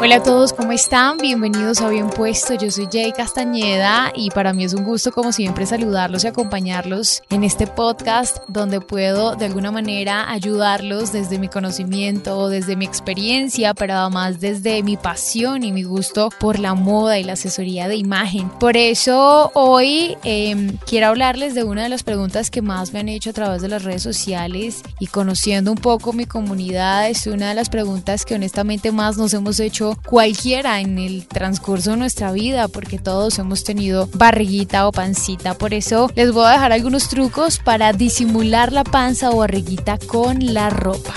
Hola a todos, ¿cómo están? Bienvenidos a Bien Puesto. Yo soy Jay Castañeda y para mí es un gusto, como siempre, saludarlos y acompañarlos en este podcast donde puedo de alguna manera ayudarlos desde mi conocimiento, desde mi experiencia, pero además desde mi pasión y mi gusto por la moda y la asesoría de imagen. Por eso hoy eh, quiero hablarles de una de las preguntas que más me han hecho a través de las redes sociales y conociendo un poco mi comunidad. Es una de las preguntas que honestamente más nos hemos hecho cualquiera en el transcurso de nuestra vida, porque todos hemos tenido barriguita o pancita. Por eso les voy a dejar algunos trucos para disimular la panza o barriguita con la ropa.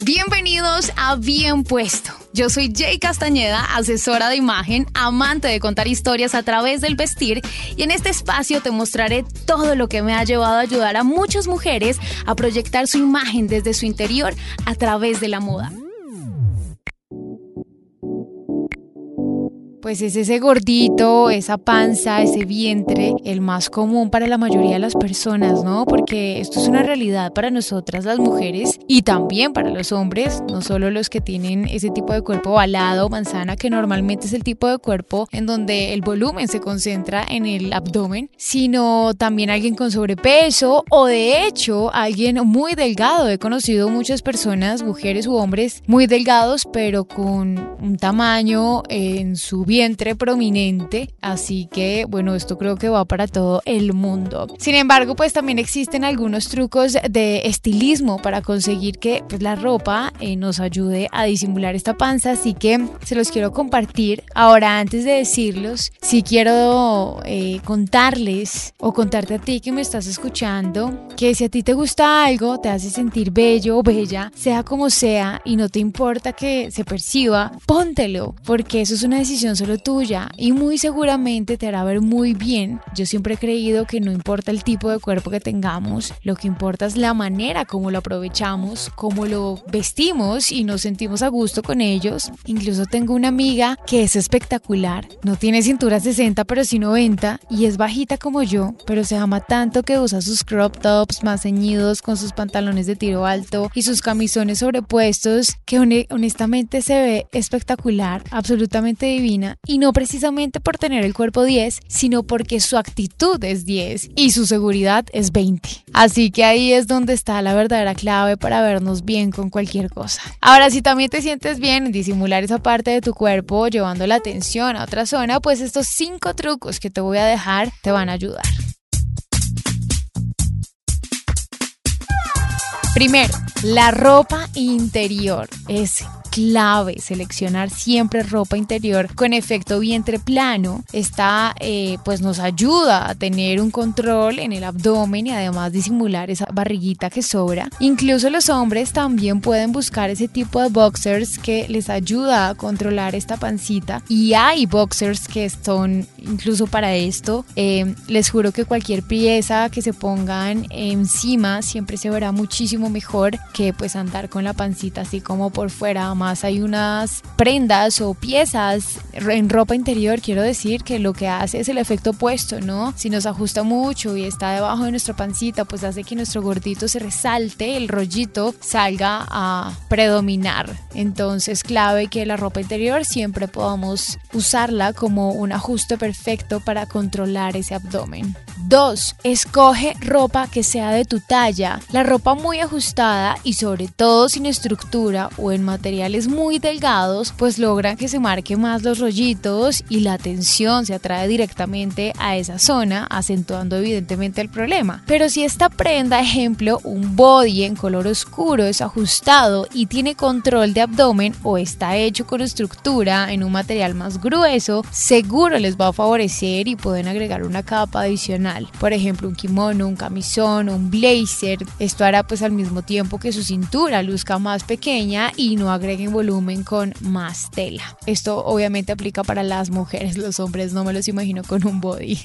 Bienvenidos a Bien Puesto. Yo soy Jay Castañeda, asesora de imagen, amante de contar historias a través del vestir y en este espacio te mostraré todo lo que me ha llevado a ayudar a muchas mujeres a proyectar su imagen desde su interior a través de la moda. Pues es ese gordito, esa panza, ese vientre, el más común para la mayoría de las personas, ¿no? Porque esto es una realidad para nosotras las mujeres y también para los hombres, no solo los que tienen ese tipo de cuerpo balado manzana, que normalmente es el tipo de cuerpo en donde el volumen se concentra en el abdomen, sino también alguien con sobrepeso o de hecho alguien muy delgado. He conocido muchas personas, mujeres u hombres, muy delgados, pero con un tamaño en su vientre prominente, así que bueno, esto creo que va para todo el mundo. Sin embargo, pues también existen algunos trucos de estilismo para conseguir que pues, la ropa eh, nos ayude a disimular esta panza, así que se los quiero compartir. Ahora, antes de decirlos, si quiero eh, contarles o contarte a ti que me estás escuchando, que si a ti te gusta algo, te hace sentir bello o bella, sea como sea, y no te importa que se perciba, póntelo, porque eso es una decisión tuya y muy seguramente te hará ver muy bien. Yo siempre he creído que no importa el tipo de cuerpo que tengamos, lo que importa es la manera como lo aprovechamos, cómo lo vestimos y nos sentimos a gusto con ellos. Incluso tengo una amiga que es espectacular, no tiene cintura 60 pero sí 90 y es bajita como yo, pero se ama tanto que usa sus crop tops más ceñidos con sus pantalones de tiro alto y sus camisones sobrepuestos que honestamente se ve espectacular, absolutamente divina y no precisamente por tener el cuerpo 10, sino porque su actitud es 10 y su seguridad es 20. Así que ahí es donde está la verdadera clave para vernos bien con cualquier cosa. Ahora, si también te sientes bien en disimular esa parte de tu cuerpo llevando la atención a otra zona, pues estos 5 trucos que te voy a dejar te van a ayudar. Primero, la ropa interior es clave seleccionar siempre ropa interior con efecto vientre plano. Esta eh, pues nos ayuda a tener un control en el abdomen y además disimular esa barriguita que sobra. Incluso los hombres también pueden buscar ese tipo de boxers que les ayuda a controlar esta pancita y hay boxers que son incluso para esto. Eh, les juro que cualquier pieza que se pongan encima siempre se verá muchísimo mejor que pues andar con la pancita así como por fuera hay unas prendas o piezas en ropa interior, quiero decir que lo que hace es el efecto opuesto, ¿no? Si nos ajusta mucho y está debajo de nuestra pancita, pues hace que nuestro gordito se resalte, el rollito salga a predominar. Entonces, clave que la ropa interior siempre podamos usarla como un ajuste perfecto para controlar ese abdomen. 2. Escoge ropa que sea de tu talla. La ropa muy ajustada y sobre todo sin estructura o en materiales muy delgados, pues logran que se marque más los rollitos y la tensión se atrae directamente a esa zona, acentuando evidentemente el problema. Pero si esta prenda, ejemplo, un body en color oscuro es ajustado y tiene control de abdomen o está hecho con estructura en un material más grueso, seguro les va a favorecer y pueden agregar una capa adicional. Por ejemplo, un kimono, un camisón, un blazer. Esto hará pues al mismo tiempo que su cintura luzca más pequeña y no agreguen volumen con más tela. Esto obviamente aplica para las mujeres, los hombres no me los imagino con un body.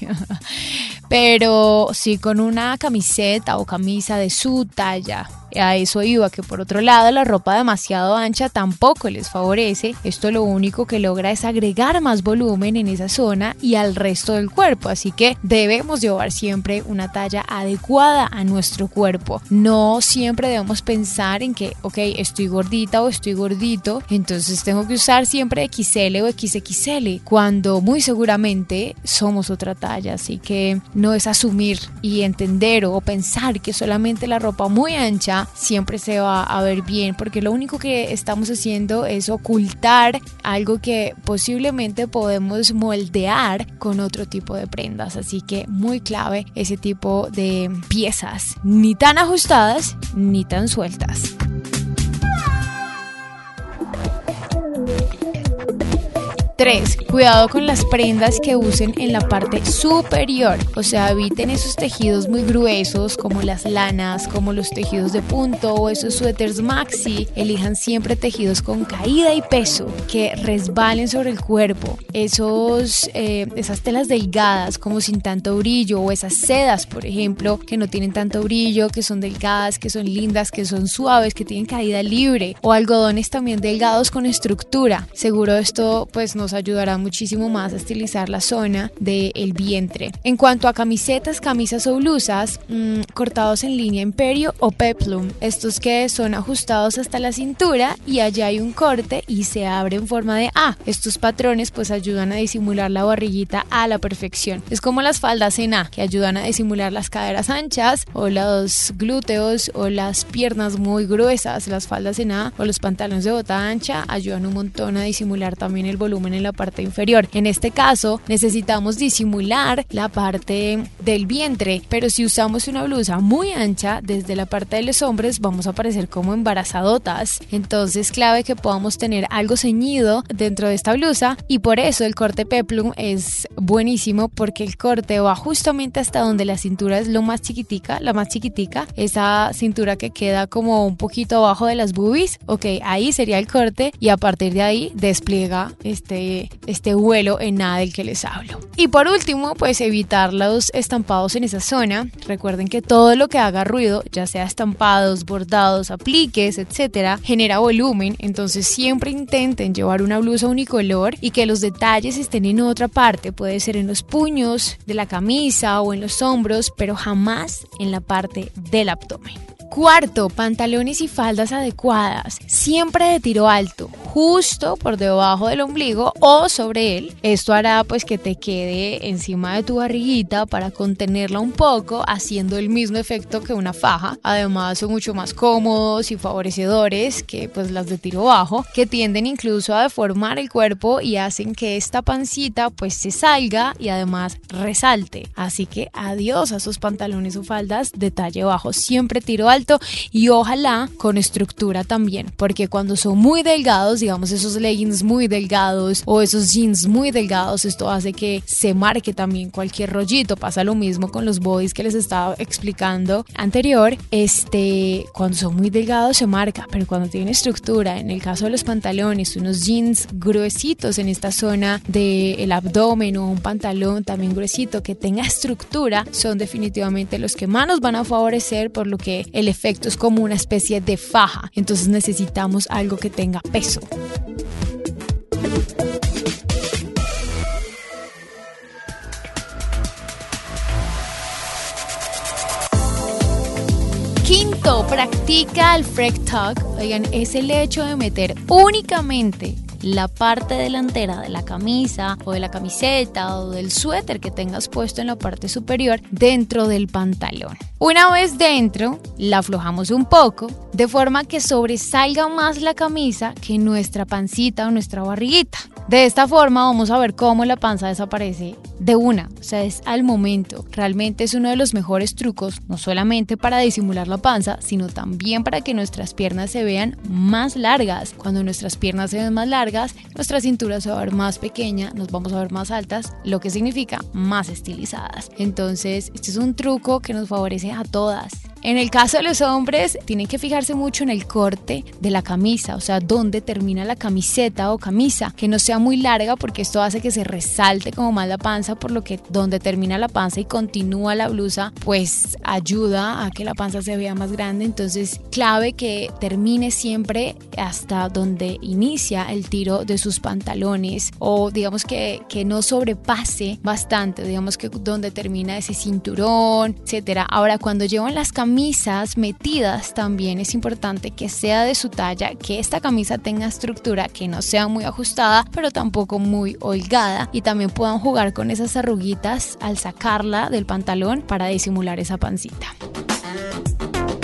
Pero sí con una camiseta o camisa de su talla a eso iba, que por otro lado la ropa demasiado ancha tampoco les favorece. Esto lo único que logra es agregar más volumen en esa zona y al resto del cuerpo. Así que debemos llevar siempre una talla adecuada a nuestro cuerpo. No siempre debemos pensar en que, ok, estoy gordita o estoy gordito, entonces tengo que usar siempre XL o XXL, cuando muy seguramente somos otra talla. Así que no es asumir y entender o pensar que solamente la ropa muy ancha siempre se va a ver bien, porque lo único que estamos haciendo es ocultar algo que posiblemente podemos moldear con otro tipo de prendas. Así que muy clave ese tipo de piezas, ni tan ajustadas ni tan sueltas. 3. Cuidado con las prendas que usen en la parte superior, o sea, eviten esos tejidos muy gruesos como las lanas, como los tejidos de punto o esos suéteres maxi. Elijan siempre tejidos con caída y peso que resbalen sobre el cuerpo. Esos, eh, esas telas delgadas como sin tanto brillo o esas sedas, por ejemplo, que no tienen tanto brillo, que son delgadas, que son lindas, que son suaves, que tienen caída libre o algodones también delgados con estructura. Seguro esto pues nos ayudará muchísimo más a estilizar la zona del vientre. En cuanto a camisetas, camisas o blusas, mm, cortados en línea imperio o peplum, estos que son ajustados hasta la cintura y allá hay un corte y se abre en forma de A. Estos patrones pues ayudan a disimular la barriguita a la perfección. Es como las faldas en A, que ayudan a disimular las caderas anchas o los glúteos o las piernas muy gruesas. Las faldas en A o los pantalones de bota ancha ayudan un montón a disimular también el volumen en la parte inferior. En este caso necesitamos disimular la parte del vientre, pero si usamos una blusa muy ancha desde la parte de los hombres vamos a parecer como embarazadotas. Entonces clave que podamos tener algo ceñido dentro de esta blusa y por eso el corte peplum es buenísimo porque el corte va justamente hasta donde la cintura es lo más chiquitica, la más chiquitica, esa cintura que queda como un poquito abajo de las boobies, ok, ahí sería el corte y a partir de ahí despliega este este, vuelo en nada del que les hablo. Y por último, pues evitar los estampados en esa zona. Recuerden que todo lo que haga ruido, ya sea estampados, bordados, apliques, etcétera, genera volumen. Entonces siempre intenten llevar una blusa unicolor y que los detalles estén en otra parte. Puede ser en los puños de la camisa o en los hombros, pero jamás en la parte del abdomen. Cuarto, pantalones y faldas adecuadas, siempre de tiro alto, justo por debajo del ombligo o sobre él. Esto hará pues que te quede encima de tu barriguita para contenerla un poco, haciendo el mismo efecto que una faja. Además son mucho más cómodos y favorecedores que pues las de tiro bajo, que tienden incluso a deformar el cuerpo y hacen que esta pancita pues se salga y además resalte. Así que adiós a esos pantalones o faldas de talle bajo, siempre tiro alto y ojalá con estructura también, porque cuando son muy delgados, digamos esos leggings muy delgados o esos jeans muy delgados, esto hace que se marque también cualquier rollito. Pasa lo mismo con los bodies que les estaba explicando anterior. Este, cuando son muy delgados se marca, pero cuando tienen estructura, en el caso de los pantalones, unos jeans gruesitos en esta zona del abdomen o un pantalón también gruesito que tenga estructura, son definitivamente los que más nos van a favorecer, por lo que el efecto es como una especie de faja, entonces necesitamos algo que tenga peso. Quinto, practica el freak talk. Oigan, es el hecho de meter únicamente la parte delantera de la camisa o de la camiseta o del suéter que tengas puesto en la parte superior dentro del pantalón. Una vez dentro, la aflojamos un poco de forma que sobresalga más la camisa que nuestra pancita o nuestra barriguita. De esta forma vamos a ver cómo la panza desaparece de una, o sea, es al momento. Realmente es uno de los mejores trucos, no solamente para disimular la panza, sino también para que nuestras piernas se vean más largas. Cuando nuestras piernas se ven más largas, nuestra cintura se va a ver más pequeña, nos vamos a ver más altas, lo que significa más estilizadas. Entonces, este es un truco que nos favorece a todas. En el caso de los hombres, tienen que fijarse mucho en el corte de la camisa, o sea, dónde termina la camiseta o camisa, que no sea muy larga porque esto hace que se resalte como más la panza, por lo que donde termina la panza y continúa la blusa, pues ayuda a que la panza se vea más grande. Entonces, clave que termine siempre hasta donde inicia el tiro de sus pantalones o digamos que, que no sobrepase bastante, digamos que donde termina ese cinturón, etcétera. Ahora, cuando llevan las camisas, camisas metidas también es importante que sea de su talla, que esta camisa tenga estructura, que no sea muy ajustada, pero tampoco muy holgada y también puedan jugar con esas arruguitas al sacarla del pantalón para disimular esa pancita.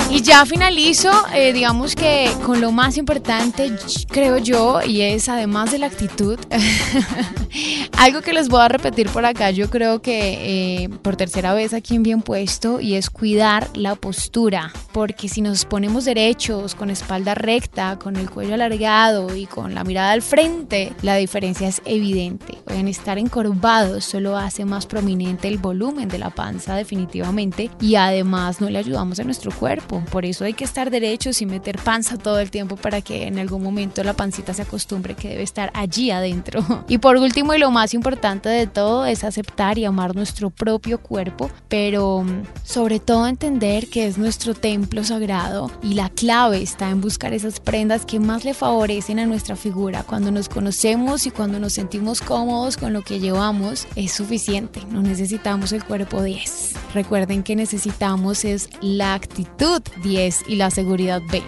Y ya finalizo, eh, digamos que con lo más importante, creo yo, y es además de la actitud, algo que les voy a repetir por acá, yo creo que eh, por tercera vez aquí en Bien Puesto, y es cuidar la postura, porque si nos ponemos derechos, con espalda recta, con el cuello alargado y con la mirada al frente, la diferencia es evidente. Pueden estar encorvados, solo hace más prominente el volumen de la panza definitivamente, y además no le ayudamos a nuestro cuerpo por eso hay que estar derechos y meter panza todo el tiempo para que en algún momento la pancita se acostumbre que debe estar allí adentro. Y por último y lo más importante de todo es aceptar y amar nuestro propio cuerpo, pero mm, sobre todo entender que es nuestro templo sagrado y la clave está en buscar esas prendas que más le favorecen a nuestra figura. Cuando nos conocemos y cuando nos sentimos cómodos con lo que llevamos, es suficiente. No necesitamos el cuerpo 10. Recuerden que necesitamos es la actitud 10 y la seguridad 20.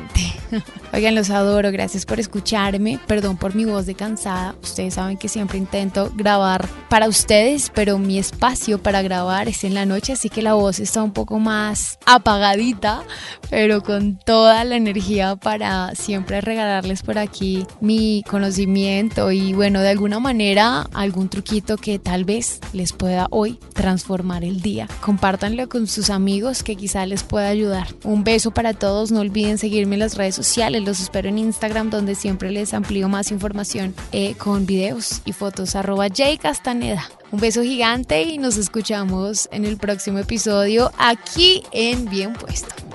Oigan, los adoro, gracias por escucharme, perdón por mi voz de cansada, ustedes saben que siempre intento grabar para ustedes, pero mi espacio para grabar es en la noche, así que la voz está un poco más apagadita, pero con toda la energía para siempre regalarles por aquí mi conocimiento y bueno, de alguna manera algún truquito que tal vez les pueda hoy transformar el día. Compártanlo con sus amigos que quizá les pueda ayudar. Un beso para todos, no olviden seguirme en las redes sociales, los espero en Instagram donde siempre les amplío más información eh, con videos y fotos arroba J Castaneda. Un beso gigante y nos escuchamos en el próximo episodio aquí en Bien Puesto.